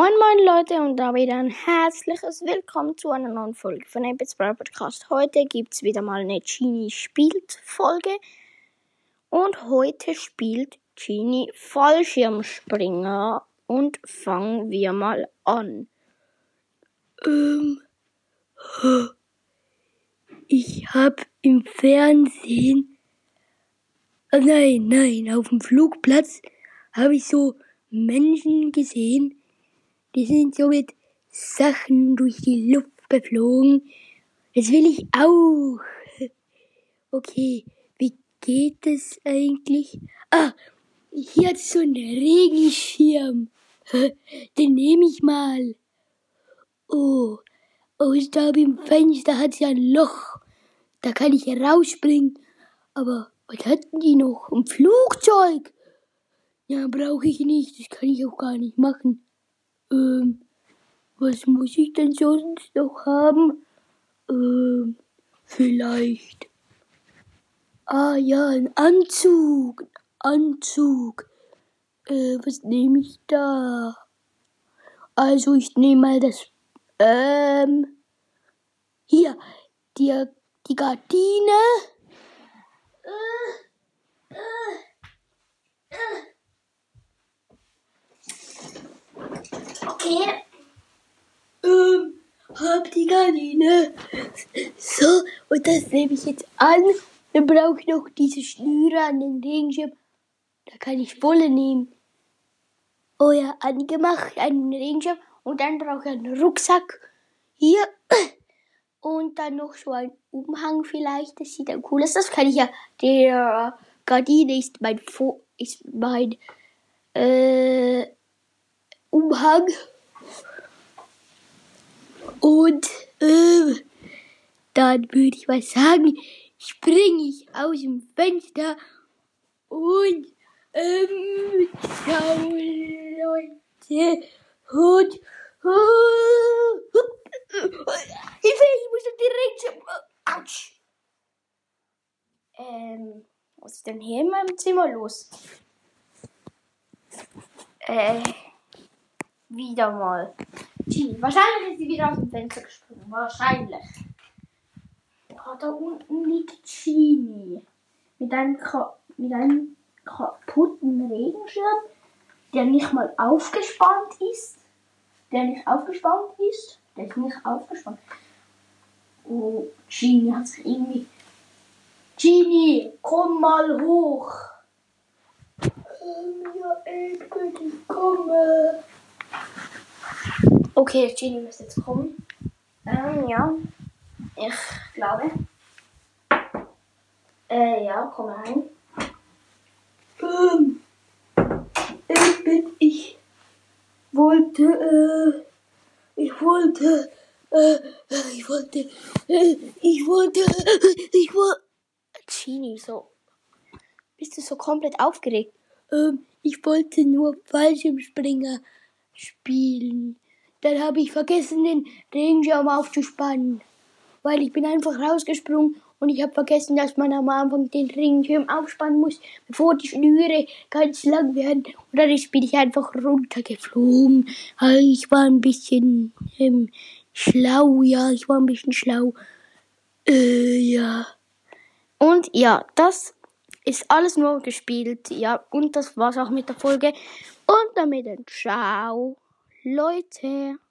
Moin moin Leute und da wieder ein herzliches Willkommen zu einer neuen Folge von Abits Brawl Podcast. Heute gibt es wieder mal eine Genie spielt Folge und heute spielt Genie Fallschirmspringer und fangen wir mal an. Ähm, ich hab im Fernsehen, nein, nein, auf dem Flugplatz habe ich so Menschen gesehen, die sind so mit Sachen durch die Luft geflogen. Das will ich auch. Okay, wie geht es eigentlich? Ah, hier hat so einen Regenschirm. Den nehme ich mal. Oh, aus da im Fenster hat ja ein Loch. Da kann ich rausspringen. Aber was hatten die noch? Ein Flugzeug? Ja, brauche ich nicht. Das kann ich auch gar nicht machen. Ähm, was muss ich denn sonst noch haben? Ähm, vielleicht. Ah ja, ein Anzug. Anzug. Äh, was nehme ich da? Also ich nehme mal das. Ähm. Hier, die, die Gardine. Äh, äh, äh. Okay. Ähm, hab die Gardine. So, und das nehme ich jetzt an. Dann brauche ich noch diese Schnüre an den Regenschirm. Da kann ich Wolle nehmen. Oh ja, angemacht, einen Regenschirm. Und dann brauche ich einen Rucksack. Hier. Und dann noch so ein Umhang vielleicht. Das sieht dann cool aus. Das kann ich ja. Der Gardine ist mein, Fo ist mein, äh, Umhang. Und äh, dann würde ich mal sagen, springe ich aus dem Fenster und ähm, ciao Leute und uh, Hilfe, ich muss direkt Autsch. Ähm, was ist denn hier in meinem Zimmer los? Äh, wieder mal. Genie. Wahrscheinlich ist sie wieder aus dem Fenster gesprungen. Wahrscheinlich. Oh, da unten liegt Genie. Mit einem, mit einem kaputten Regenschirm, der nicht mal aufgespannt ist. Der nicht aufgespannt ist. Der ist nicht aufgespannt. Oh, Genie hat sich irgendwie. Genie, komm mal hoch. Ja, ich bitte, ich komme. Okay, Genie müsste jetzt kommen. Ähm, ja. Ich glaube. Äh, ja, komm rein. Ähm, ich bin, ich wollte, äh, ich wollte, äh, ich wollte, äh, ich wollte, ich wollte. Genie, so. Bist du so komplett aufgeregt? Ähm, ich wollte nur Fallschirmspringer spielen. Dann habe ich vergessen, den Regenschirm aufzuspannen. Weil ich bin einfach rausgesprungen und ich habe vergessen, dass man am Anfang den Regenschirm aufspannen muss, bevor die Schnüre ganz lang werden. Und dann bin ich einfach runtergeflogen. Ich war ein bisschen ähm, schlau, ja, ich war ein bisschen schlau. Äh, ja. Und ja, das ist alles nur gespielt. Ja, und das war's auch mit der Folge. Und damit ein Ciao, Leute.